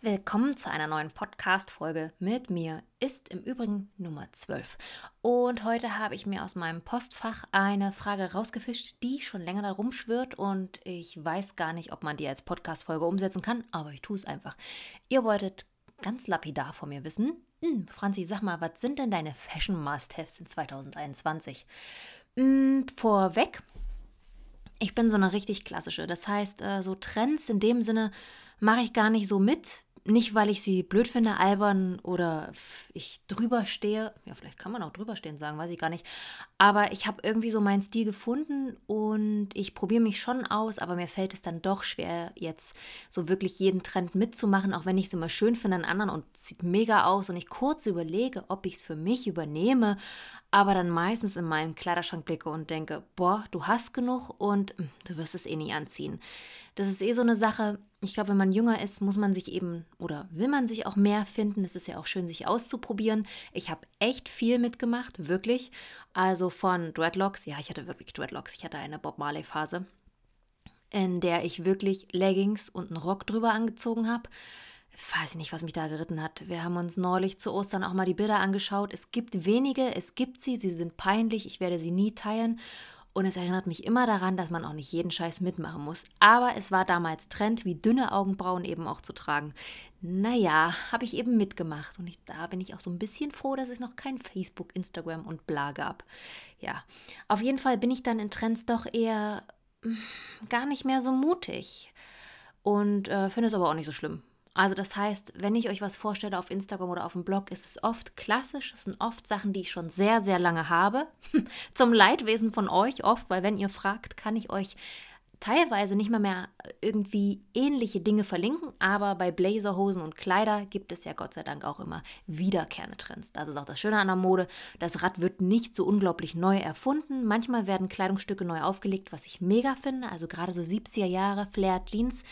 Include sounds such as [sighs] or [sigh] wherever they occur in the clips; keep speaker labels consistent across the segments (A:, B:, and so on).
A: Willkommen zu einer neuen Podcast-Folge mit mir. Ist im Übrigen Nummer 12. Und heute habe ich mir aus meinem Postfach eine Frage rausgefischt, die schon länger da rumschwirrt und ich weiß gar nicht, ob man die als Podcast-Folge umsetzen kann, aber ich tue es einfach. Ihr wolltet ganz lapidar von mir wissen. Hm, Franzi, sag mal, was sind denn deine Fashion Must-Haves in 2021? Hm, vorweg, ich bin so eine richtig klassische. Das heißt, äh, so Trends in dem Sinne mache ich gar nicht so mit nicht, weil ich sie blöd finde, albern oder ich drüber stehe. Ja, vielleicht kann man auch drüber stehen sagen, weiß ich gar nicht. Aber ich habe irgendwie so meinen Stil gefunden und ich probiere mich schon aus, aber mir fällt es dann doch schwer, jetzt so wirklich jeden Trend mitzumachen, auch wenn ich es immer schön finde an anderen und sieht mega aus und ich kurz überlege, ob ich es für mich übernehme, aber dann meistens in meinen Kleiderschrank blicke und denke, boah, du hast genug und hm, du wirst es eh nie anziehen. Das ist eh so eine Sache. Ich glaube, wenn man jünger ist, muss man sich eben oder will man sich auch mehr finden. Es ist ja auch schön, sich auszuprobieren. Ich habe echt viel mitgemacht, wirklich. Also von Dreadlocks, ja, ich hatte wirklich Dreadlocks. Ich hatte eine Bob Marley-Phase, in der ich wirklich Leggings und einen Rock drüber angezogen habe. Weiß ich nicht, was mich da geritten hat. Wir haben uns neulich zu Ostern auch mal die Bilder angeschaut. Es gibt wenige, es gibt sie, sie sind peinlich, ich werde sie nie teilen. Und es erinnert mich immer daran, dass man auch nicht jeden Scheiß mitmachen muss. Aber es war damals Trend, wie dünne Augenbrauen eben auch zu tragen. Naja, habe ich eben mitgemacht. Und ich, da bin ich auch so ein bisschen froh, dass es noch kein Facebook, Instagram und bla gab. Ja, auf jeden Fall bin ich dann in Trends doch eher hm, gar nicht mehr so mutig. Und äh, finde es aber auch nicht so schlimm. Also das heißt, wenn ich euch was vorstelle auf Instagram oder auf dem Blog, ist es oft klassisch. Es sind oft Sachen, die ich schon sehr, sehr lange habe. [laughs] Zum Leidwesen von euch oft, weil wenn ihr fragt, kann ich euch teilweise nicht mal mehr irgendwie ähnliche Dinge verlinken, aber bei Blazerhosen und Kleider gibt es ja Gott sei Dank auch immer wiederkehrende Trends. Das ist auch das Schöne an der Mode. Das Rad wird nicht so unglaublich neu erfunden. Manchmal werden Kleidungsstücke neu aufgelegt, was ich mega finde. Also gerade so 70er Jahre Flared Jeans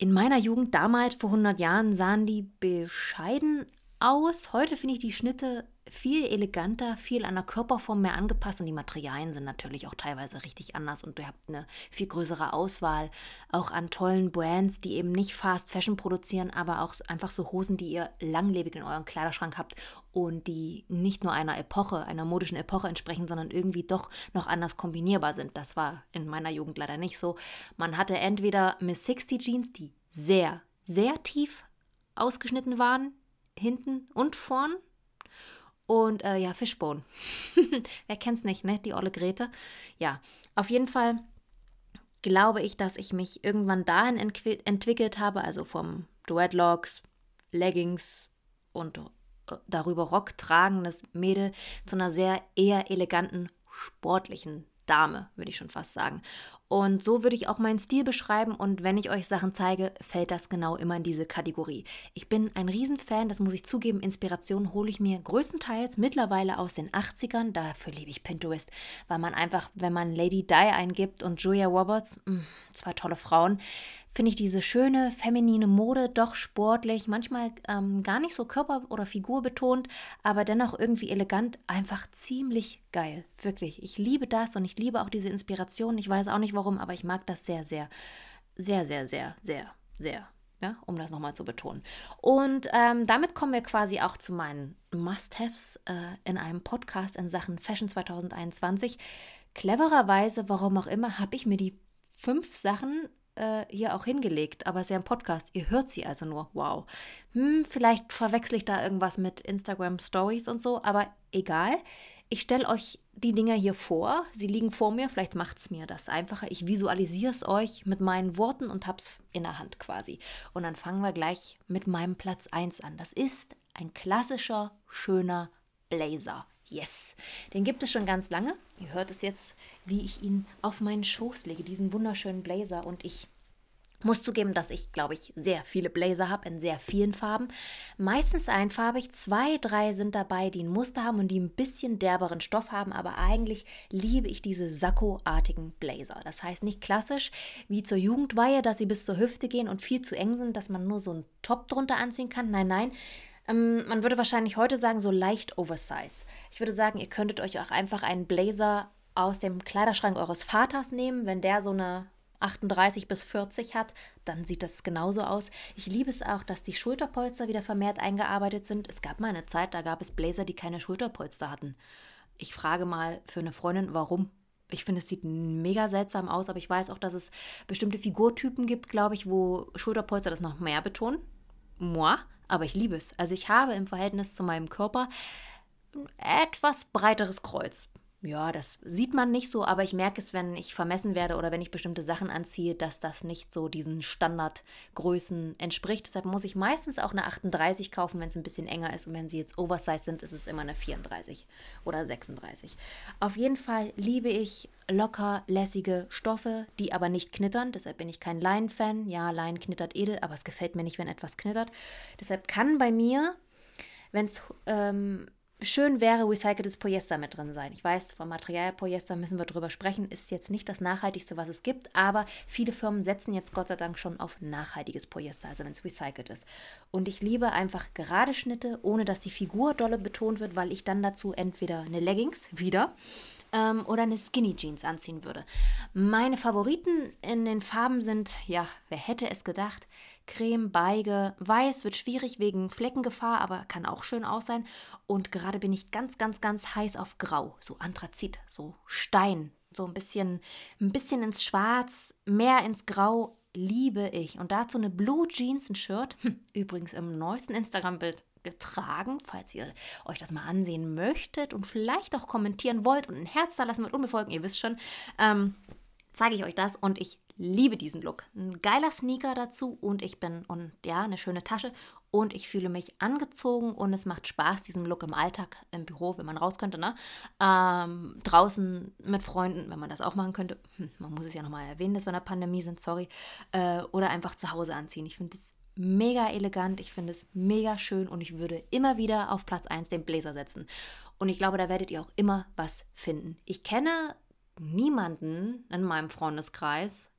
A: in meiner Jugend, damals vor 100 Jahren, sahen die bescheiden aus. Heute finde ich die Schnitte viel eleganter, viel an der Körperform mehr angepasst und die Materialien sind natürlich auch teilweise richtig anders und ihr habt eine viel größere Auswahl auch an tollen Brands, die eben nicht Fast Fashion produzieren, aber auch einfach so Hosen, die ihr langlebig in eurem Kleiderschrank habt und die nicht nur einer Epoche, einer modischen Epoche entsprechen, sondern irgendwie doch noch anders kombinierbar sind. Das war in meiner Jugend leider nicht so. Man hatte entweder Miss 60 Jeans, die sehr, sehr tief ausgeschnitten waren, hinten und vorn, und äh, ja, Fishbone. [laughs] Wer kennt's nicht, ne? Die olle Grete. Ja, auf jeden Fall glaube ich, dass ich mich irgendwann dahin entwickelt habe, also vom Dreadlocks, Leggings und äh, darüber Rock tragendes Mädel zu einer sehr eher eleganten, sportlichen Dame, würde ich schon fast sagen. Und so würde ich auch meinen Stil beschreiben. Und wenn ich euch Sachen zeige, fällt das genau immer in diese Kategorie. Ich bin ein Riesenfan, das muss ich zugeben, Inspiration hole ich mir größtenteils mittlerweile aus den 80ern, dafür liebe ich Pinterest, weil man einfach, wenn man Lady Di eingibt und Julia Roberts, mh, mm, zwei tolle Frauen, finde ich diese schöne feminine Mode doch sportlich, manchmal ähm, gar nicht so körper- oder Figur betont, aber dennoch irgendwie elegant, einfach ziemlich geil. Wirklich. Ich liebe das und ich liebe auch diese Inspiration. Ich weiß auch nicht warum, aber ich mag das sehr, sehr, sehr, sehr, sehr, sehr, sehr. Ja, um das nochmal zu betonen. Und ähm, damit kommen wir quasi auch zu meinen Must-Haves äh, in einem Podcast in Sachen Fashion 2021. Clevererweise, warum auch immer, habe ich mir die fünf Sachen äh, hier auch hingelegt, aber es ist ja ein Podcast. Ihr hört sie also nur. Wow. Hm, vielleicht verwechsel ich da irgendwas mit Instagram Stories und so, aber egal. Ich stelle euch die Dinger hier vor. Sie liegen vor mir. Vielleicht macht es mir das einfacher. Ich visualisiere es euch mit meinen Worten und habe es in der Hand quasi. Und dann fangen wir gleich mit meinem Platz 1 an. Das ist ein klassischer, schöner Blazer. Yes, den gibt es schon ganz lange. Ihr hört es jetzt, wie ich ihn auf meinen Schoß lege, diesen wunderschönen Blazer. Und ich muss zugeben, dass ich, glaube ich, sehr viele Blazer habe in sehr vielen Farben. Meistens einfarbig. Zwei, drei sind dabei, die ein Muster haben und die ein bisschen derberen Stoff haben. Aber eigentlich liebe ich diese Sakko-artigen Blazer. Das heißt nicht klassisch wie zur Jugendweihe, dass sie bis zur Hüfte gehen und viel zu eng sind, dass man nur so einen Top drunter anziehen kann. Nein, nein. Ähm, man würde wahrscheinlich heute sagen, so leicht Oversize. Ich würde sagen, ihr könntet euch auch einfach einen Blazer aus dem Kleiderschrank eures Vaters nehmen, wenn der so eine 38 bis 40 hat, dann sieht das genauso aus. Ich liebe es auch, dass die Schulterpolster wieder vermehrt eingearbeitet sind. Es gab mal eine Zeit, da gab es Blazer, die keine Schulterpolster hatten. Ich frage mal für eine Freundin, warum. Ich finde, es sieht mega seltsam aus, aber ich weiß auch, dass es bestimmte Figurtypen gibt, glaube ich, wo Schulterpolster das noch mehr betonen. Moi, aber ich liebe es. Also ich habe im Verhältnis zu meinem Körper ein etwas breiteres Kreuz ja, das sieht man nicht so, aber ich merke es, wenn ich vermessen werde oder wenn ich bestimmte Sachen anziehe, dass das nicht so diesen Standardgrößen entspricht. Deshalb muss ich meistens auch eine 38 kaufen, wenn es ein bisschen enger ist. Und wenn sie jetzt Oversize sind, ist es immer eine 34 oder 36. Auf jeden Fall liebe ich locker lässige Stoffe, die aber nicht knittern. Deshalb bin ich kein Leinen-Fan. Ja, Leinen knittert edel, aber es gefällt mir nicht, wenn etwas knittert. Deshalb kann bei mir, wenn es ähm, schön wäre recyceltes Polyester mit drin sein. Ich weiß, vom Material Polyester müssen wir drüber sprechen, ist jetzt nicht das nachhaltigste, was es gibt, aber viele Firmen setzen jetzt Gott sei Dank schon auf nachhaltiges Polyester, also wenn es recycelt ist. Und ich liebe einfach gerade Schnitte, ohne dass die Figur dolle betont wird, weil ich dann dazu entweder eine Leggings [laughs] wieder ähm, oder eine Skinny Jeans anziehen würde. Meine Favoriten in den Farben sind, ja, wer hätte es gedacht, Creme, Beige, Weiß wird schwierig wegen Fleckengefahr, aber kann auch schön aussehen. Und gerade bin ich ganz, ganz, ganz heiß auf Grau, so Anthrazit, so Stein, so ein bisschen, ein bisschen ins Schwarz, mehr ins Grau liebe ich. Und dazu eine Blue Jeans, ein Shirt, hm, übrigens im neuesten Instagram-Bild getragen, falls ihr euch das mal ansehen möchtet und vielleicht auch kommentieren wollt und ein Herz da lassen wollt und mir folgen, ihr wisst schon, ähm, zeige ich euch das und ich liebe diesen Look. Ein geiler Sneaker dazu und ich bin, und ja, eine schöne Tasche und ich fühle mich angezogen und es macht Spaß, diesen Look im Alltag, im Büro, wenn man raus könnte, ne? Ähm, draußen mit Freunden, wenn man das auch machen könnte. Hm, man muss es ja nochmal erwähnen, dass wir in der Pandemie sind, sorry. Äh, oder einfach zu Hause anziehen. Ich finde es mega elegant, ich finde es mega schön und ich würde immer wieder auf Platz 1 den Blazer setzen. Und ich glaube, da werdet ihr auch immer was finden. Ich kenne niemanden in meinem Freundeskreis,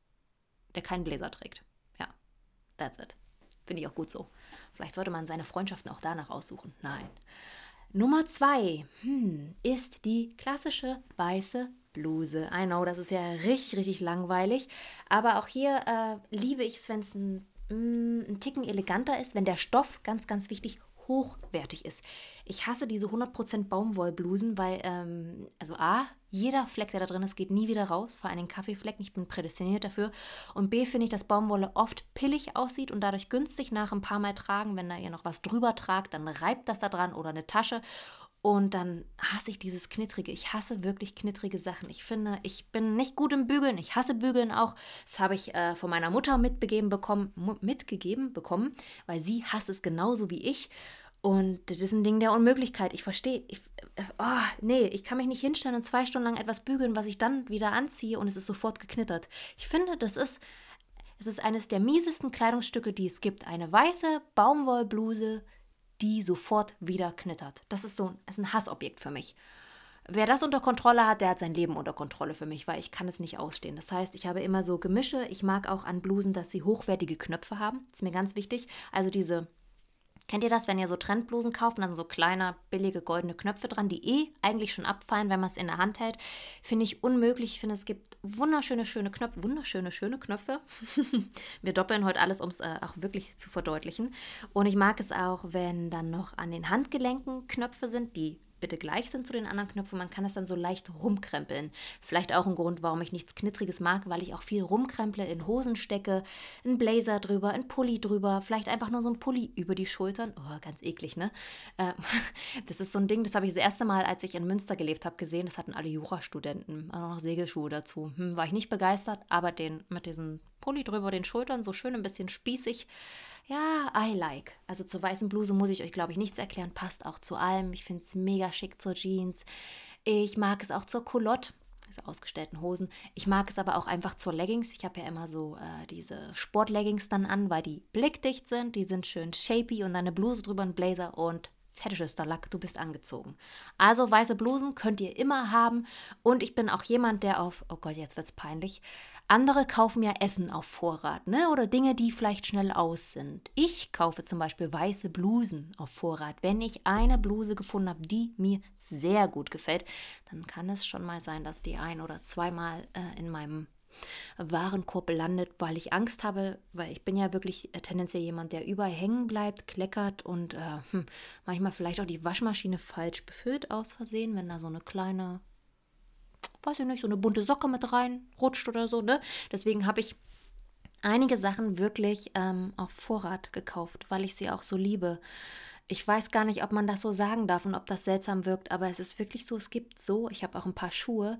A: der keinen Bläser trägt. Ja, that's it. Finde ich auch gut so. Vielleicht sollte man seine Freundschaften auch danach aussuchen. Nein. Nummer zwei hm, ist die klassische weiße Bluse. I know, das ist ja richtig, richtig langweilig. Aber auch hier äh, liebe ich es, wenn es ein, mm, ein Ticken eleganter ist, wenn der Stoff, ganz, ganz wichtig, hochwertig ist. Ich hasse diese 100% Baumwollblusen, weil, ähm, also A, jeder Fleck, der da drin ist, geht nie wieder raus, vor allem Kaffeeflecken. Ich bin prädestiniert dafür. Und B, finde ich, dass Baumwolle oft pillig aussieht und dadurch günstig nach ein paar Mal tragen. Wenn da ihr noch was drüber tragt, dann reibt das da dran oder eine Tasche. Und dann hasse ich dieses Knittrige. Ich hasse wirklich knittrige Sachen. Ich finde, ich bin nicht gut im Bügeln. Ich hasse Bügeln auch. Das habe ich äh, von meiner Mutter mitbegeben bekommen, mitgegeben bekommen, weil sie hasst es genauso wie ich. Und das ist ein Ding der Unmöglichkeit. Ich verstehe, ich, oh, nee, ich kann mich nicht hinstellen und zwei Stunden lang etwas bügeln, was ich dann wieder anziehe und es ist sofort geknittert. Ich finde, das ist, es ist eines der miesesten Kleidungsstücke, die es gibt. Eine weiße Baumwollbluse, die sofort wieder knittert. Das ist so ist ein Hassobjekt für mich. Wer das unter Kontrolle hat, der hat sein Leben unter Kontrolle für mich, weil ich kann es nicht ausstehen. Das heißt, ich habe immer so Gemische. Ich mag auch an Blusen, dass sie hochwertige Knöpfe haben. Das ist mir ganz wichtig. Also diese Kennt ihr das, wenn ihr so Trendblusen kauft und dann so kleine, billige, goldene Knöpfe dran, die eh eigentlich schon abfallen, wenn man es in der Hand hält? Finde ich unmöglich. Ich finde, es gibt wunderschöne, schöne Knöpfe, wunderschöne, schöne Knöpfe. [laughs] Wir doppeln heute alles, um es äh, auch wirklich zu verdeutlichen. Und ich mag es auch, wenn dann noch an den Handgelenken Knöpfe sind, die bitte gleich sind zu den anderen Knöpfen. Man kann es dann so leicht rumkrempeln. Vielleicht auch ein Grund, warum ich nichts Knittriges mag, weil ich auch viel rumkremple, in Hosen stecke, einen Blazer drüber, ein Pulli drüber, vielleicht einfach nur so ein Pulli über die Schultern. Oh, ganz eklig, ne? Ähm, [laughs] das ist so ein Ding, das habe ich das erste Mal, als ich in Münster gelebt habe, gesehen. Das hatten alle Jurastudenten. Auch noch Segelschuhe dazu. Hm, war ich nicht begeistert, aber den mit diesen Pulli drüber den Schultern, so schön ein bisschen spießig ja, I like. Also zur weißen Bluse muss ich euch, glaube ich, nichts erklären. Passt auch zu allem. Ich finde es mega schick zur Jeans. Ich mag es auch zur Culotte, diese ausgestellten Hosen. Ich mag es aber auch einfach zur Leggings. Ich habe ja immer so äh, diese Sportleggings dann an, weil die blickdicht sind. Die sind schön shapy und dann eine Bluse drüber, ein Blazer und fetischester Lack, du bist angezogen. Also weiße Blusen könnt ihr immer haben. Und ich bin auch jemand, der auf, oh Gott, jetzt wird es peinlich, andere kaufen ja Essen auf Vorrat, ne? Oder Dinge, die vielleicht schnell aus sind. Ich kaufe zum Beispiel weiße Blusen auf Vorrat. Wenn ich eine Bluse gefunden habe, die mir sehr gut gefällt, dann kann es schon mal sein, dass die ein oder zweimal äh, in meinem Warenkorb landet, weil ich Angst habe, weil ich bin ja wirklich äh, tendenziell jemand, der überall hängen bleibt, kleckert und äh, hm, manchmal vielleicht auch die Waschmaschine falsch befüllt aus Versehen, wenn da so eine kleine, weiß ich nicht, so eine bunte Socke mit rein rutscht oder so, ne? Deswegen habe ich einige Sachen wirklich ähm, auf Vorrat gekauft, weil ich sie auch so liebe. Ich weiß gar nicht, ob man das so sagen darf und ob das seltsam wirkt, aber es ist wirklich so, es gibt so, ich habe auch ein paar Schuhe,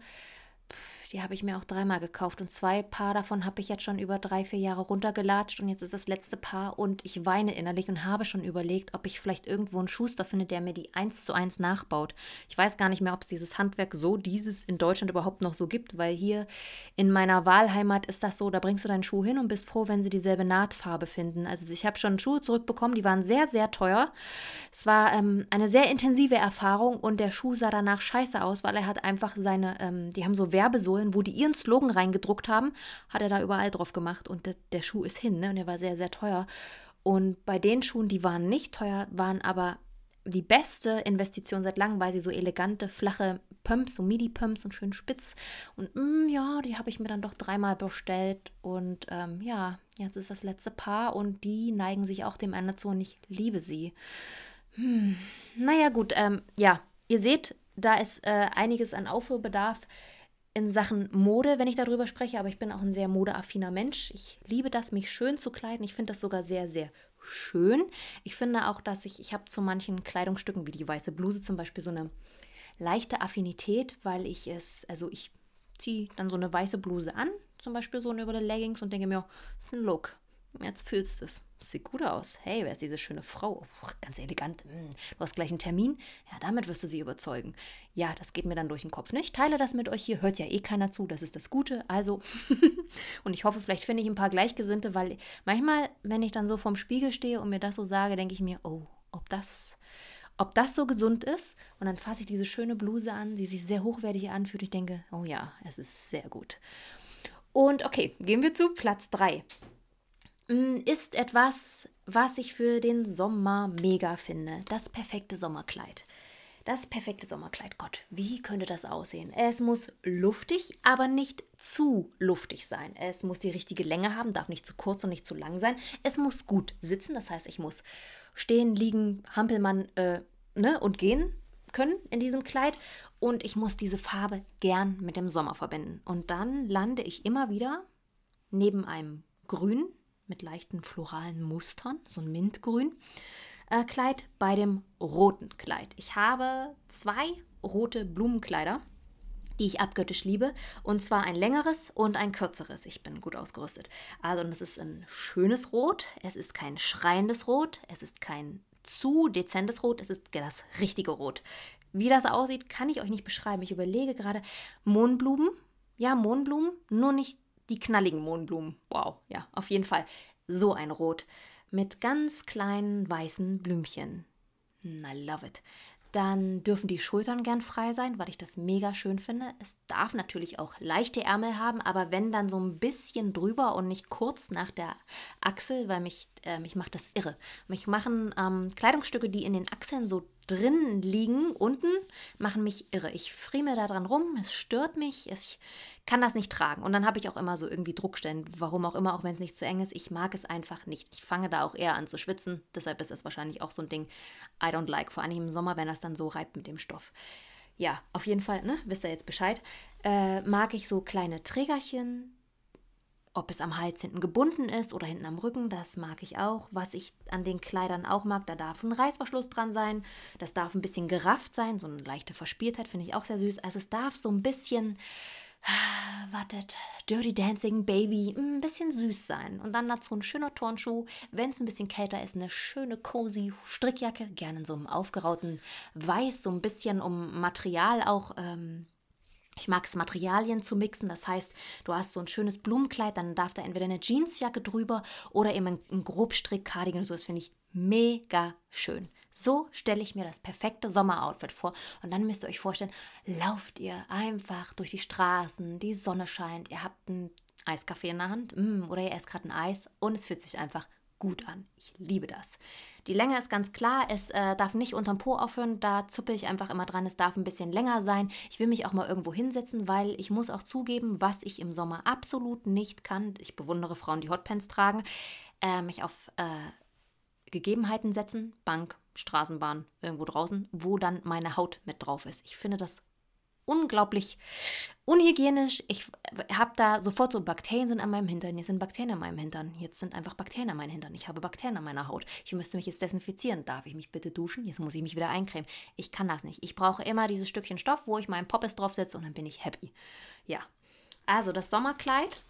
A: die habe ich mir auch dreimal gekauft und zwei Paar davon habe ich jetzt schon über drei, vier Jahre runtergelatscht und jetzt ist das letzte Paar und ich weine innerlich und habe schon überlegt, ob ich vielleicht irgendwo einen Schuster finde, der mir die eins zu eins nachbaut. Ich weiß gar nicht mehr, ob es dieses Handwerk so, dieses in Deutschland überhaupt noch so gibt, weil hier in meiner Wahlheimat ist das so, da bringst du deinen Schuh hin und bist froh, wenn sie dieselbe Nahtfarbe finden. Also ich habe schon Schuhe zurückbekommen, die waren sehr, sehr teuer. Es war ähm, eine sehr intensive Erfahrung und der Schuh sah danach scheiße aus, weil er hat einfach seine, ähm, die haben so Werbesohlen wo die ihren Slogan reingedruckt haben, hat er da überall drauf gemacht und der, der Schuh ist hin, ne? Und der war sehr, sehr teuer. Und bei den Schuhen, die waren nicht teuer, waren aber die beste Investition seit langem, weil sie so elegante, flache Pumps, so Midi-Pumps und schön spitz. Und mm, ja, die habe ich mir dann doch dreimal bestellt. Und ähm, ja, jetzt ist das letzte Paar und die neigen sich auch dem Ende zu und ich liebe sie. Hm. Naja, gut, ähm, ja, ihr seht, da ist äh, einiges an Aufholbedarf in Sachen Mode, wenn ich darüber spreche, aber ich bin auch ein sehr modeaffiner Mensch. Ich liebe das, mich schön zu kleiden. Ich finde das sogar sehr, sehr schön. Ich finde auch, dass ich, ich habe zu manchen Kleidungsstücken, wie die weiße Bluse zum Beispiel, so eine leichte Affinität, weil ich es, also ich ziehe dann so eine weiße Bluse an, zum Beispiel so über die Leggings und denke mir, das ist ein Look. Jetzt fühlst du es. Sieht gut aus. Hey, wer ist diese schöne Frau? Puh, ganz elegant. Hm, du hast gleich einen Termin. Ja, damit wirst du sie überzeugen. Ja, das geht mir dann durch den Kopf. nicht. teile das mit euch hier. Hört ja eh keiner zu. Das ist das Gute. Also, [laughs] und ich hoffe, vielleicht finde ich ein paar Gleichgesinnte, weil manchmal, wenn ich dann so vorm Spiegel stehe und mir das so sage, denke ich mir, oh, ob das, ob das so gesund ist. Und dann fasse ich diese schöne Bluse an, die sich sehr hochwertig anfühlt. Ich denke, oh ja, es ist sehr gut. Und okay, gehen wir zu Platz 3. Mm, ist etwas, was ich für den Sommer mega finde. Das perfekte Sommerkleid. Das perfekte Sommerkleid. Gott, wie könnte das aussehen? Es muss luftig, aber nicht zu luftig sein. Es muss die richtige Länge haben, darf nicht zu kurz und nicht zu lang sein. Es muss gut sitzen, das heißt, ich muss stehen, liegen, Hampelmann äh, ne, und gehen können in diesem Kleid. Und ich muss diese Farbe gern mit dem Sommer verbinden. Und dann lande ich immer wieder neben einem Grün, mit leichten floralen Mustern, so ein Mintgrün. Äh, Kleid bei dem roten Kleid. Ich habe zwei rote Blumenkleider, die ich abgöttisch liebe. Und zwar ein längeres und ein kürzeres. Ich bin gut ausgerüstet. Also, das ist ein schönes Rot. Es ist kein schreiendes Rot. Es ist kein zu dezentes Rot. Es ist das richtige Rot. Wie das aussieht, kann ich euch nicht beschreiben. Ich überlege gerade Mohnblumen. Ja, Mohnblumen, nur nicht die knalligen Mohnblumen. Wow, ja, auf jeden Fall. So ein Rot mit ganz kleinen weißen Blümchen. I love it. Dann dürfen die Schultern gern frei sein, weil ich das mega schön finde. Es darf natürlich auch leichte Ärmel haben, aber wenn dann so ein bisschen drüber und nicht kurz nach der Achsel, weil mich, äh, mich macht das irre. Mich machen ähm, Kleidungsstücke, die in den Achseln so drin liegen, unten, machen mich irre. Ich frieme da dran rum, es stört mich, ich kann das nicht tragen. Und dann habe ich auch immer so irgendwie Druckstellen, warum auch immer, auch wenn es nicht zu eng ist. Ich mag es einfach nicht. Ich fange da auch eher an zu schwitzen. Deshalb ist das wahrscheinlich auch so ein Ding, I don't like. Vor allem im Sommer, wenn das dann so reibt mit dem Stoff. Ja, auf jeden Fall, ne, wisst ihr jetzt Bescheid. Äh, mag ich so kleine Trägerchen, ob es am Hals hinten gebunden ist oder hinten am Rücken, das mag ich auch. Was ich an den Kleidern auch mag, da darf ein Reißverschluss dran sein. Das darf ein bisschen gerafft sein. So eine leichte Verspieltheit finde ich auch sehr süß. Also es darf so ein bisschen, [sighs] wartet, Dirty Dancing Baby, ein bisschen süß sein. Und dann dazu ein schöner Turnschuh. Wenn es ein bisschen kälter ist, eine schöne cozy Strickjacke. Gerne in so einem aufgerauten Weiß, so ein bisschen um Material auch. Ähm, ich mag es, Materialien zu mixen. Das heißt, du hast so ein schönes Blumenkleid, dann darf da entweder eine Jeansjacke drüber oder eben ein, ein Grobstrick-Cardigan. So, das finde ich mega schön. So stelle ich mir das perfekte Sommeroutfit vor. Und dann müsst ihr euch vorstellen, lauft ihr einfach durch die Straßen, die Sonne scheint, ihr habt einen Eiskaffee in der Hand mm, oder ihr esst gerade ein Eis und es fühlt sich einfach gut an. Ich liebe das. Die Länge ist ganz klar, es äh, darf nicht unterm Po aufhören, da zuppe ich einfach immer dran, es darf ein bisschen länger sein. Ich will mich auch mal irgendwo hinsetzen, weil ich muss auch zugeben, was ich im Sommer absolut nicht kann, ich bewundere Frauen, die Hotpants tragen, äh, mich auf äh, Gegebenheiten setzen, Bank, Straßenbahn, irgendwo draußen, wo dann meine Haut mit drauf ist. Ich finde das unglaublich unhygienisch. Ich habe da sofort so Bakterien sind an meinem Hintern. Jetzt sind Bakterien an meinem Hintern. Jetzt sind einfach Bakterien an meinem Hintern. Ich habe Bakterien an meiner Haut. Ich müsste mich jetzt desinfizieren. Darf ich mich bitte duschen? Jetzt muss ich mich wieder eincremen. Ich kann das nicht. Ich brauche immer dieses Stückchen Stoff, wo ich meinen Poppes draufsetze und dann bin ich happy. Ja. Also das Sommerkleid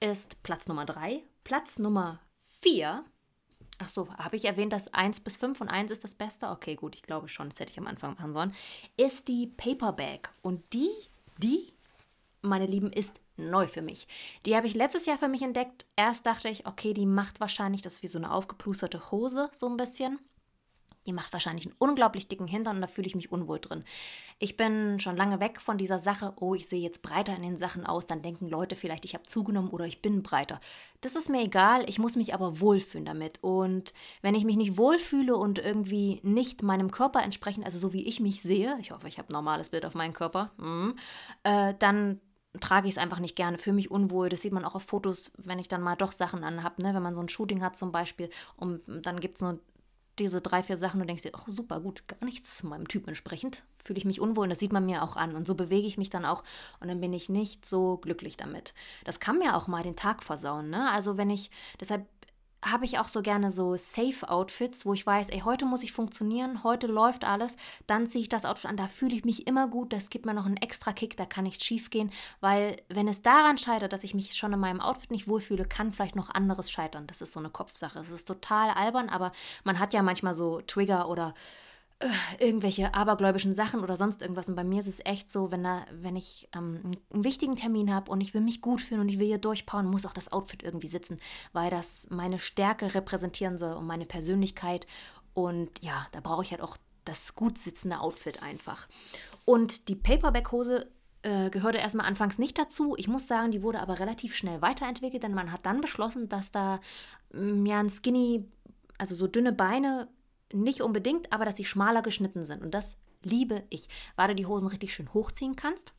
A: ist Platz Nummer 3. Platz Nummer 4 Ach so, habe ich erwähnt, dass 1 bis 5 und 1 ist das Beste? Okay, gut, ich glaube schon, das hätte ich am Anfang machen sollen. Ist die Paperback. Und die, die, meine Lieben, ist neu für mich. Die habe ich letztes Jahr für mich entdeckt. Erst dachte ich, okay, die macht wahrscheinlich, das wie so eine aufgeplusterte Hose, so ein bisschen. Die macht wahrscheinlich einen unglaublich dicken Hintern und da fühle ich mich unwohl drin. Ich bin schon lange weg von dieser Sache, oh, ich sehe jetzt breiter in den Sachen aus, dann denken Leute vielleicht, ich habe zugenommen oder ich bin breiter. Das ist mir egal, ich muss mich aber wohlfühlen damit. Und wenn ich mich nicht wohlfühle und irgendwie nicht meinem Körper entsprechend, also so wie ich mich sehe, ich hoffe, ich habe ein normales Bild auf meinen Körper, mm, äh, dann trage ich es einfach nicht gerne, fühle mich unwohl. Das sieht man auch auf Fotos, wenn ich dann mal doch Sachen anhabe, ne? wenn man so ein Shooting hat zum Beispiel und dann gibt es nur diese drei, vier Sachen und denkst dir, oh super, gut, gar nichts meinem Typ entsprechend. Fühle ich mich unwohl und das sieht man mir auch an. Und so bewege ich mich dann auch und dann bin ich nicht so glücklich damit. Das kann mir auch mal den Tag versauen. Ne? Also wenn ich, deshalb habe ich auch so gerne so Safe-Outfits, wo ich weiß, ey, heute muss ich funktionieren, heute läuft alles, dann ziehe ich das Outfit an, da fühle ich mich immer gut, das gibt mir noch einen extra Kick, da kann nichts schief gehen, weil wenn es daran scheitert, dass ich mich schon in meinem Outfit nicht wohlfühle, kann vielleicht noch anderes scheitern. Das ist so eine Kopfsache. Es ist total albern, aber man hat ja manchmal so Trigger oder irgendwelche abergläubischen Sachen oder sonst irgendwas. Und bei mir ist es echt so, wenn, da, wenn ich ähm, einen wichtigen Termin habe und ich will mich gut fühlen und ich will hier durchpauen, muss auch das Outfit irgendwie sitzen, weil das meine Stärke repräsentieren soll und meine Persönlichkeit. Und ja, da brauche ich halt auch das gut sitzende Outfit einfach. Und die Paperback-Hose äh, gehörte erstmal anfangs nicht dazu. Ich muss sagen, die wurde aber relativ schnell weiterentwickelt, denn man hat dann beschlossen, dass da ja ein Skinny, also so dünne Beine nicht unbedingt, aber dass sie schmaler geschnitten sind. Und das liebe ich, weil du die Hosen richtig schön hochziehen kannst.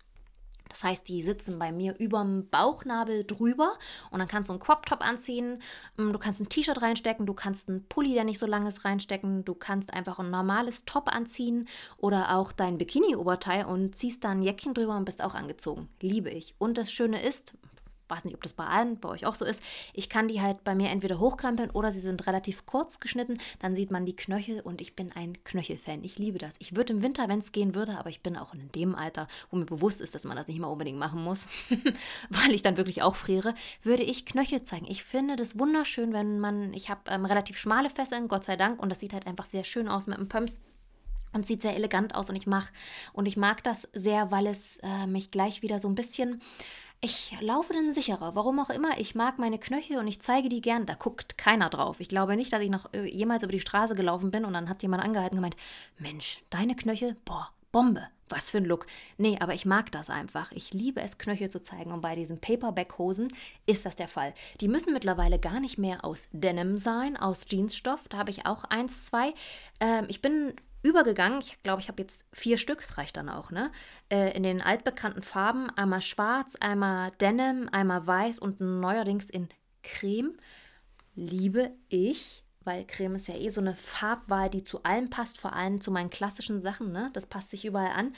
A: Das heißt, die sitzen bei mir über dem Bauchnabel drüber und dann kannst du einen Crop-Top anziehen, mm, du kannst ein T-Shirt reinstecken, du kannst einen Pulli, der nicht so lang ist, reinstecken, du kannst einfach ein normales Top anziehen oder auch dein Bikini-Oberteil und ziehst da ein Jäckchen drüber und bist auch angezogen. Liebe ich. Und das Schöne ist, weiß nicht, ob das bei allen, bei euch auch so ist. Ich kann die halt bei mir entweder hochkrempeln oder sie sind relativ kurz geschnitten. Dann sieht man die Knöchel und ich bin ein Knöchelfan. Ich liebe das. Ich würde im Winter, wenn es gehen würde, aber ich bin auch in dem Alter, wo mir bewusst ist, dass man das nicht immer unbedingt machen muss, [laughs] weil ich dann wirklich auch friere, würde ich Knöchel zeigen. Ich finde das wunderschön, wenn man, ich habe ähm, relativ schmale Fesseln, Gott sei Dank, und das sieht halt einfach sehr schön aus mit dem Pumps und sieht sehr elegant aus und ich mach und ich mag das sehr, weil es äh, mich gleich wieder so ein bisschen ich laufe dann sicherer, warum auch immer. Ich mag meine Knöchel und ich zeige die gern. Da guckt keiner drauf. Ich glaube nicht, dass ich noch äh, jemals über die Straße gelaufen bin und dann hat jemand angehalten und gemeint, Mensch, deine Knöchel, boah, Bombe. Was für ein Look. Nee, aber ich mag das einfach. Ich liebe es, Knöchel zu zeigen. Und bei diesen Paperback-Hosen ist das der Fall. Die müssen mittlerweile gar nicht mehr aus Denim sein, aus Jeansstoff. Da habe ich auch eins, zwei. Ähm, ich bin übergegangen. Ich glaube, ich habe jetzt vier Stück, das reicht dann auch, ne? Äh, in den altbekannten Farben. Einmal schwarz, einmal Denim, einmal weiß und neuerdings in Creme. Liebe ich, weil Creme ist ja eh so eine Farbwahl, die zu allem passt, vor allem zu meinen klassischen Sachen, ne? Das passt sich überall an.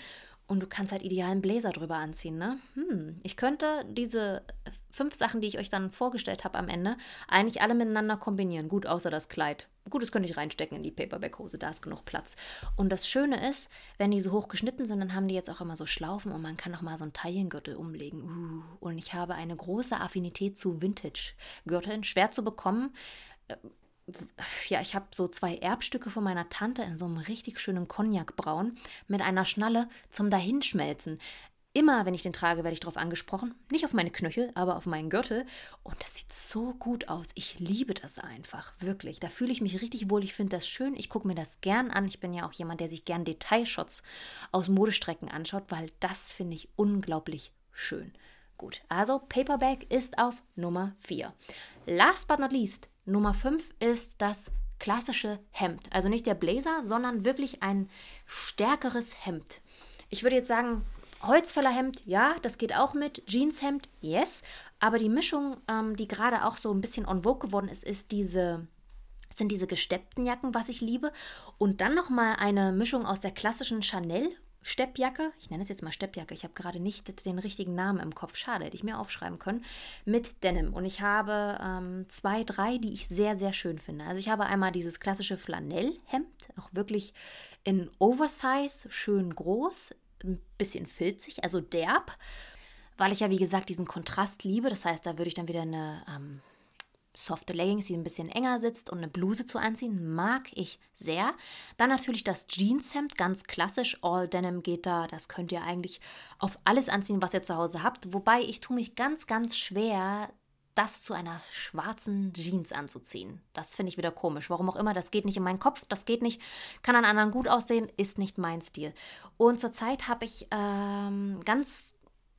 A: Und du kannst halt idealen Bläser drüber anziehen, ne? Hm, ich könnte diese fünf Sachen, die ich euch dann vorgestellt habe am Ende, eigentlich alle miteinander kombinieren. Gut, außer das Kleid. Gut, das könnte ich reinstecken in die Paperback-Hose, da ist genug Platz. Und das Schöne ist, wenn die so hoch geschnitten sind, dann haben die jetzt auch immer so Schlaufen und man kann auch mal so einen Taillengürtel umlegen. Uh, und ich habe eine große Affinität zu Vintage-Gürteln, schwer zu bekommen äh, ja, ich habe so zwei Erbstücke von meiner Tante in so einem richtig schönen Cognacbraun mit einer Schnalle zum Dahinschmelzen. Immer, wenn ich den trage, werde ich darauf angesprochen. Nicht auf meine Knöchel, aber auf meinen Gürtel. Und das sieht so gut aus. Ich liebe das einfach. Wirklich. Da fühle ich mich richtig wohl. Ich finde das schön. Ich gucke mir das gern an. Ich bin ja auch jemand, der sich gern Detailshots aus Modestrecken anschaut, weil das finde ich unglaublich schön. Gut, also Paperback ist auf Nummer 4. last but not least, Nummer 5 ist das klassische Hemd. Also nicht der Blazer, sondern wirklich ein stärkeres Hemd. Ich würde jetzt sagen, Holzfällerhemd, ja, das geht auch mit. Jeanshemd, yes. Aber die Mischung, ähm, die gerade auch so ein bisschen on vogue geworden ist, ist diese sind diese gesteppten Jacken, was ich liebe. Und dann nochmal eine Mischung aus der klassischen Chanel Steppjacke, ich nenne es jetzt mal Steppjacke, ich habe gerade nicht den richtigen Namen im Kopf, schade, hätte ich mir aufschreiben können, mit Denim. Und ich habe ähm, zwei, drei, die ich sehr, sehr schön finde. Also ich habe einmal dieses klassische Flanellhemd, auch wirklich in Oversize, schön groß, ein bisschen filzig, also derb, weil ich ja, wie gesagt, diesen Kontrast liebe. Das heißt, da würde ich dann wieder eine ähm, softe Leggings, die ein bisschen enger sitzt und eine Bluse zu anziehen, mag ich sehr. Dann natürlich das Jeanshemd, ganz klassisch, All Denim geht da. Das könnt ihr eigentlich auf alles anziehen, was ihr zu Hause habt. Wobei ich tue mich ganz, ganz schwer, das zu einer schwarzen Jeans anzuziehen. Das finde ich wieder komisch. Warum auch immer, das geht nicht in meinen Kopf, das geht nicht, kann an anderen gut aussehen, ist nicht mein Stil. Und zurzeit habe ich ähm, ganz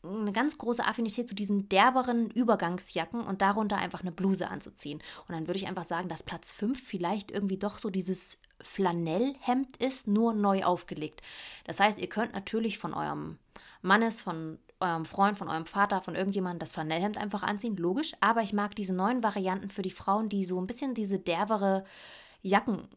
A: eine ganz große Affinität zu diesen derberen Übergangsjacken und darunter einfach eine Bluse anzuziehen. Und dann würde ich einfach sagen, dass Platz 5 vielleicht irgendwie doch so dieses Flanellhemd ist, nur neu aufgelegt. Das heißt, ihr könnt natürlich von eurem Mannes, von eurem Freund, von eurem Vater, von irgendjemandem das Flanellhemd einfach anziehen, logisch. Aber ich mag diese neuen Varianten für die Frauen, die so ein bisschen diese derbere Jacken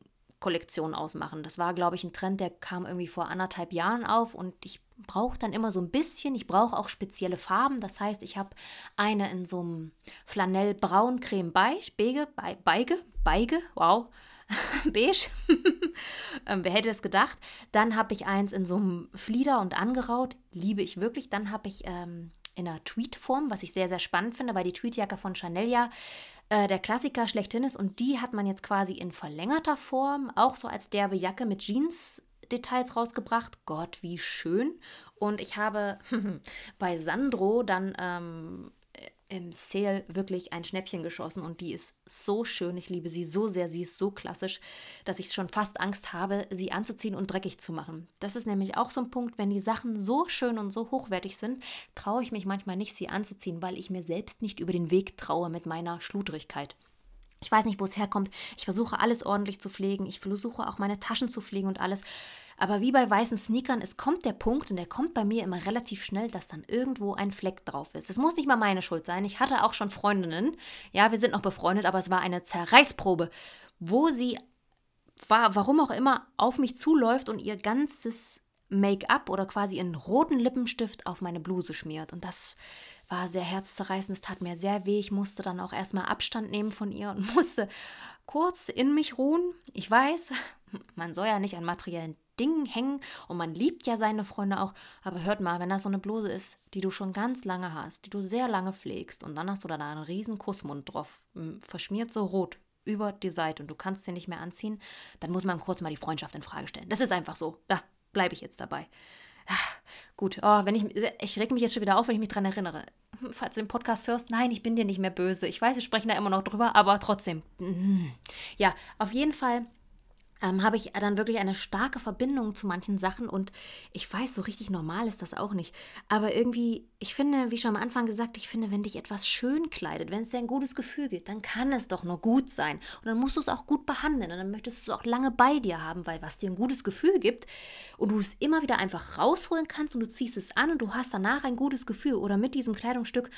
A: Kollektion ausmachen. Das war, glaube ich, ein Trend, der kam irgendwie vor anderthalb Jahren auf und ich brauche dann immer so ein bisschen, ich brauche auch spezielle Farben. Das heißt, ich habe eine in so einem Flanell braun creme beige, beige, beige, beige, wow, [laughs] beige. [laughs] ähm, wer hätte es gedacht? Dann habe ich eins in so einem Flieder und angeraut, liebe ich wirklich. Dann habe ich ähm, in einer Tweetform, was ich sehr, sehr spannend finde, weil die Tweetjacke von Chanel ja äh, der Klassiker schlechthin ist. Und die hat man jetzt quasi in verlängerter Form, auch so als derbe Jacke mit Jeans. Details rausgebracht. Gott, wie schön. Und ich habe [laughs] bei Sandro dann ähm, im Sale wirklich ein Schnäppchen geschossen und die ist so schön. Ich liebe sie so sehr. Sie ist so klassisch, dass ich schon fast Angst habe, sie anzuziehen und dreckig zu machen. Das ist nämlich auch so ein Punkt, wenn die Sachen so schön und so hochwertig sind, traue ich mich manchmal nicht, sie anzuziehen, weil ich mir selbst nicht über den Weg traue mit meiner Schludrigkeit. Ich weiß nicht, wo es herkommt. Ich versuche alles ordentlich zu pflegen. Ich versuche auch meine Taschen zu pflegen und alles. Aber wie bei weißen Sneakern, es kommt der Punkt, und der kommt bei mir immer relativ schnell, dass dann irgendwo ein Fleck drauf ist. Es muss nicht mal meine Schuld sein. Ich hatte auch schon Freundinnen, ja, wir sind noch befreundet, aber es war eine Zerreißprobe, wo sie, war, warum auch immer, auf mich zuläuft und ihr ganzes Make-up oder quasi einen roten Lippenstift auf meine Bluse schmiert. Und das war sehr herzzerreißend. Es tat mir sehr weh. Ich musste dann auch erstmal Abstand nehmen von ihr und [laughs] musste kurz in mich ruhen. Ich weiß, [laughs] man soll ja nicht an materiellen Dingen hängen und man liebt ja seine Freunde auch. Aber hört mal, wenn das so eine Bluse ist, die du schon ganz lange hast, die du sehr lange pflegst und dann hast du da einen riesen Kussmund drauf, verschmiert so rot über die Seite und du kannst sie nicht mehr anziehen, dann muss man kurz mal die Freundschaft in Frage stellen. Das ist einfach so. Da bleibe ich jetzt dabei. Ach, gut, oh, wenn ich, ich reg mich jetzt schon wieder auf, wenn ich mich daran erinnere. Falls du den Podcast hörst, nein, ich bin dir nicht mehr böse. Ich weiß, wir sprechen da immer noch drüber, aber trotzdem. Ja, auf jeden Fall ähm, habe ich dann wirklich eine starke Verbindung zu manchen Sachen und ich weiß, so richtig normal ist das auch nicht. Aber irgendwie, ich finde, wie schon am Anfang gesagt, ich finde, wenn dich etwas schön kleidet, wenn es dir ein gutes Gefühl gibt, dann kann es doch nur gut sein. Und dann musst du es auch gut behandeln und dann möchtest du es auch lange bei dir haben, weil was dir ein gutes Gefühl gibt und du es immer wieder einfach rausholen kannst und du ziehst es an und du hast danach ein gutes Gefühl oder mit diesem Kleidungsstück,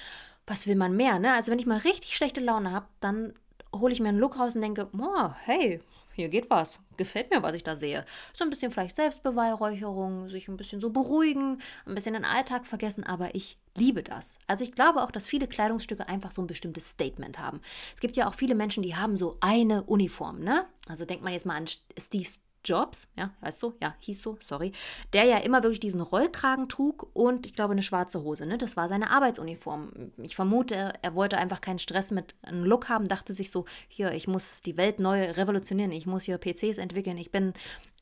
A: was will man mehr, ne? Also wenn ich mal richtig schlechte Laune habe, dann hole ich mir einen Look raus und denke, oh, hey, hier geht was. Gefällt mir, was ich da sehe. So ein bisschen vielleicht Selbstbeweihräucherung, sich ein bisschen so beruhigen, ein bisschen den Alltag vergessen, aber ich liebe das. Also ich glaube auch, dass viele Kleidungsstücke einfach so ein bestimmtes Statement haben. Es gibt ja auch viele Menschen, die haben so eine Uniform, ne? Also denkt man jetzt mal an Steve Jobs, ja, weißt du, ja, hieß so, sorry, der ja immer wirklich diesen Rollkragen trug und ich glaube eine schwarze Hose, ne? Das war seine Arbeitsuniform. Ich vermute, er wollte einfach keinen Stress mit einem Look haben, dachte sich so, hier, ich muss die Welt neu revolutionieren, ich muss hier PCs entwickeln, ich bin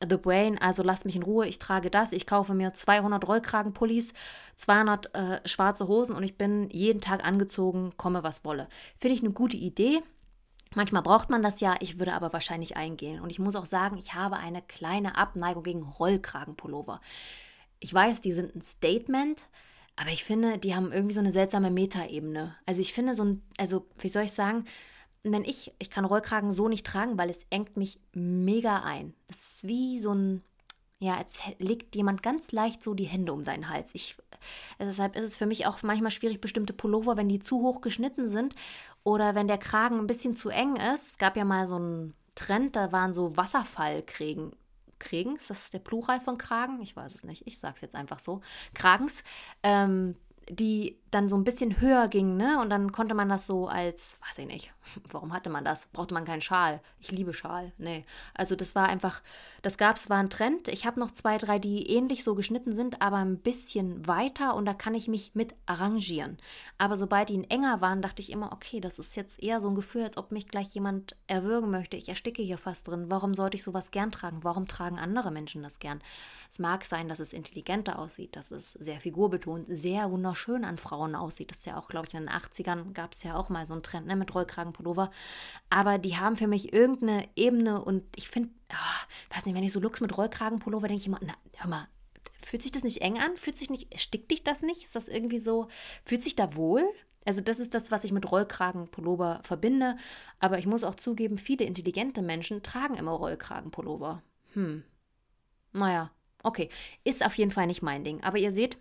A: the brain, also lasst mich in Ruhe, ich trage das, ich kaufe mir 200 Rollkragenpullis, 200 äh, schwarze Hosen und ich bin jeden Tag angezogen, komme was wolle. Finde ich eine gute Idee, Manchmal braucht man das ja, ich würde aber wahrscheinlich eingehen. Und ich muss auch sagen, ich habe eine kleine Abneigung gegen Rollkragenpullover. Ich weiß, die sind ein Statement, aber ich finde, die haben irgendwie so eine seltsame Metaebene. Also ich finde so ein, also wie soll ich sagen, wenn ich, ich kann Rollkragen so nicht tragen, weil es engt mich mega ein. Das ist wie so ein, ja, als legt jemand ganz leicht so die Hände um deinen Hals. Ich, deshalb ist es für mich auch manchmal schwierig, bestimmte Pullover, wenn die zu hoch geschnitten sind oder wenn der Kragen ein bisschen zu eng ist. Es gab ja mal so einen Trend, da waren so Wasserfallkrägen. Krägen, ist das der Plural von Kragen? Ich weiß es nicht. Ich sage es jetzt einfach so. Kragens. Ähm, die dann so ein bisschen höher ging, ne? Und dann konnte man das so als, weiß ich nicht, [laughs] warum hatte man das? Brauchte man keinen Schal? Ich liebe Schal. Nee. Also das war einfach, das gab es, war ein Trend. Ich habe noch zwei, drei, die ähnlich so geschnitten sind, aber ein bisschen weiter und da kann ich mich mit arrangieren. Aber sobald die enger waren, dachte ich immer, okay, das ist jetzt eher so ein Gefühl, als ob mich gleich jemand erwürgen möchte. Ich ersticke hier fast drin. Warum sollte ich sowas gern tragen? Warum tragen andere Menschen das gern? Es mag sein, dass es intelligenter aussieht, dass es sehr figurbetont, sehr wunderschön an Frauen aussieht. Das ist ja auch, glaube ich, in den 80ern gab es ja auch mal so einen Trend ne, mit Rollkragenpullover. Aber die haben für mich irgendeine Ebene und ich finde, oh, weiß nicht, wenn ich so Looks mit Rollkragenpullover denke ich immer, na, hör mal, fühlt sich das nicht eng an? Fühlt sich nicht, stickt dich das nicht? Ist das irgendwie so, fühlt sich da wohl? Also das ist das, was ich mit Rollkragenpullover verbinde. Aber ich muss auch zugeben, viele intelligente Menschen tragen immer Rollkragenpullover. Hm. Naja, okay. Ist auf jeden Fall nicht mein Ding. Aber ihr seht,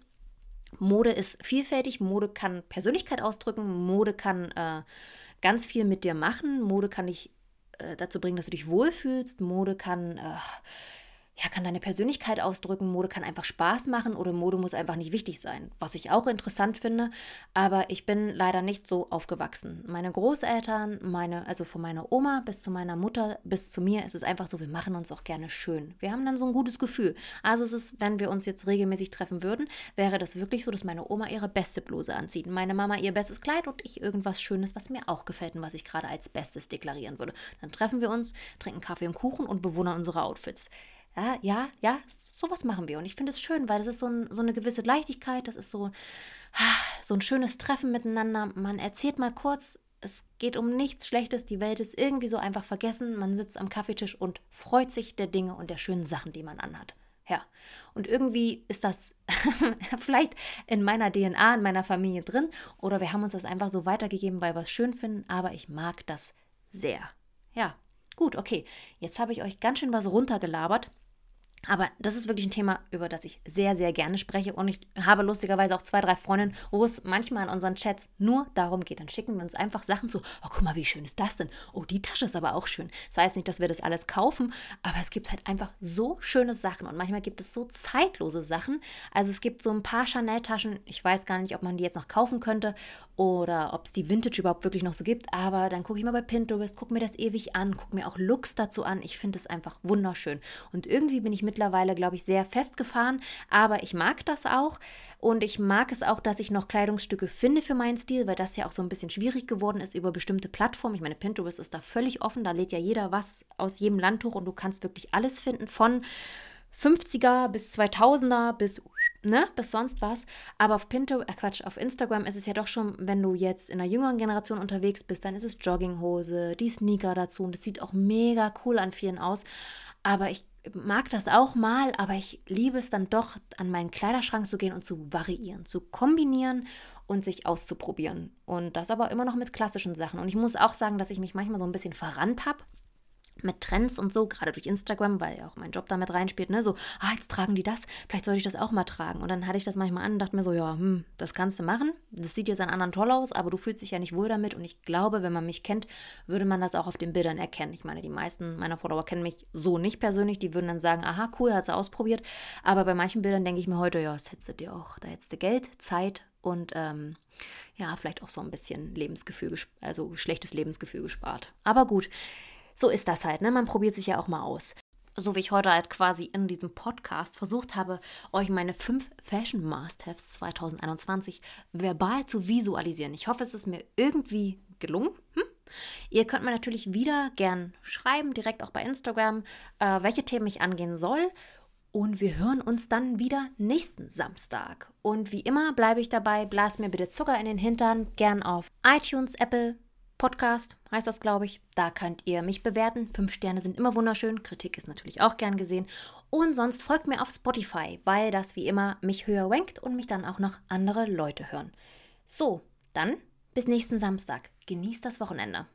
A: Mode ist vielfältig, Mode kann Persönlichkeit ausdrücken, Mode kann äh, ganz viel mit dir machen, Mode kann dich äh, dazu bringen, dass du dich wohlfühlst, Mode kann äh, ja, kann deine Persönlichkeit ausdrücken, Mode kann einfach Spaß machen oder Mode muss einfach nicht wichtig sein, was ich auch interessant finde, aber ich bin leider nicht so aufgewachsen. Meine Großeltern, meine, also von meiner Oma bis zu meiner Mutter bis zu mir, ist es einfach so, wir machen uns auch gerne schön. Wir haben dann so ein gutes Gefühl. Also es ist, wenn wir uns jetzt regelmäßig treffen würden, wäre das wirklich so, dass meine Oma ihre beste Bluse anzieht, meine Mama ihr bestes Kleid und ich irgendwas Schönes, was mir auch gefällt und was ich gerade als Bestes deklarieren würde. Dann treffen wir uns, trinken Kaffee und Kuchen und bewundern unsere Outfits. Ja, ja, ja, sowas machen wir. Und ich finde es schön, weil das ist so, ein, so eine gewisse Leichtigkeit, das ist so, so ein schönes Treffen miteinander. Man erzählt mal kurz, es geht um nichts Schlechtes, die Welt ist irgendwie so einfach vergessen. Man sitzt am Kaffeetisch und freut sich der Dinge und der schönen Sachen, die man anhat. Ja, und irgendwie ist das [laughs] vielleicht in meiner DNA, in meiner Familie drin oder wir haben uns das einfach so weitergegeben, weil wir es schön finden, aber ich mag das sehr. Ja, gut, okay, jetzt habe ich euch ganz schön was runtergelabert. Aber das ist wirklich ein Thema, über das ich sehr, sehr gerne spreche. Und ich habe lustigerweise auch zwei, drei Freundinnen, wo es manchmal in unseren Chats nur darum geht. Dann schicken wir uns einfach Sachen zu. Oh, guck mal, wie schön ist das denn? Oh, die Tasche ist aber auch schön. Das heißt nicht, dass wir das alles kaufen, aber es gibt halt einfach so schöne Sachen. Und manchmal gibt es so zeitlose Sachen. Also es gibt so ein paar Chanel-Taschen. Ich weiß gar nicht, ob man die jetzt noch kaufen könnte oder ob es die Vintage überhaupt wirklich noch so gibt. Aber dann gucke ich mal bei Pinterest, gucke mir das ewig an, gucke mir auch Looks dazu an. Ich finde es einfach wunderschön. Und irgendwie bin ich mittlerweile, glaube ich, sehr festgefahren. Aber ich mag das auch. Und ich mag es auch, dass ich noch Kleidungsstücke finde für meinen Stil, weil das ja auch so ein bisschen schwierig geworden ist über bestimmte Plattformen. Ich meine, Pinterest ist da völlig offen. Da lädt ja jeder was aus jedem Land hoch und du kannst wirklich alles finden von 50er bis 2000er bis ne, bis sonst was. Aber auf Pinterest, äh Quatsch, auf Instagram ist es ja doch schon, wenn du jetzt in der jüngeren Generation unterwegs bist, dann ist es Jogginghose, die Sneaker dazu und das sieht auch mega cool an vielen aus. Aber ich mag das auch mal, aber ich liebe es dann doch, an meinen Kleiderschrank zu gehen und zu variieren, zu kombinieren und sich auszuprobieren. Und das aber immer noch mit klassischen Sachen. Und ich muss auch sagen, dass ich mich manchmal so ein bisschen verrannt habe mit Trends und so, gerade durch Instagram, weil ja auch mein Job damit reinspielt, ne, so, ah, jetzt tragen die das, vielleicht sollte ich das auch mal tragen. Und dann hatte ich das manchmal an und dachte mir so, ja, hm, das kannst du machen. Das sieht jetzt an anderen toll aus, aber du fühlst dich ja nicht wohl damit. Und ich glaube, wenn man mich kennt, würde man das auch auf den Bildern erkennen. Ich meine, die meisten meiner Follower kennen mich so nicht persönlich. Die würden dann sagen, aha, cool, hat sie ausprobiert. Aber bei manchen Bildern denke ich mir heute, ja, das hättest du dir auch, da hättest du Geld, Zeit und ähm, ja, vielleicht auch so ein bisschen Lebensgefühl, also schlechtes Lebensgefühl gespart. Aber gut, so ist das halt, ne? Man probiert sich ja auch mal aus. So wie ich heute halt quasi in diesem Podcast versucht habe, euch meine fünf Fashion Must-Haves 2021 verbal zu visualisieren. Ich hoffe, es ist mir irgendwie gelungen. Hm? Ihr könnt mir natürlich wieder gern schreiben, direkt auch bei Instagram, äh, welche Themen ich angehen soll. Und wir hören uns dann wieder nächsten Samstag. Und wie immer bleibe ich dabei, blas mir bitte Zucker in den Hintern, gern auf iTunes, Apple, Podcast heißt das, glaube ich. Da könnt ihr mich bewerten. Fünf Sterne sind immer wunderschön. Kritik ist natürlich auch gern gesehen. Und sonst folgt mir auf Spotify, weil das wie immer mich höher rankt und mich dann auch noch andere Leute hören. So, dann bis nächsten Samstag. Genießt das Wochenende.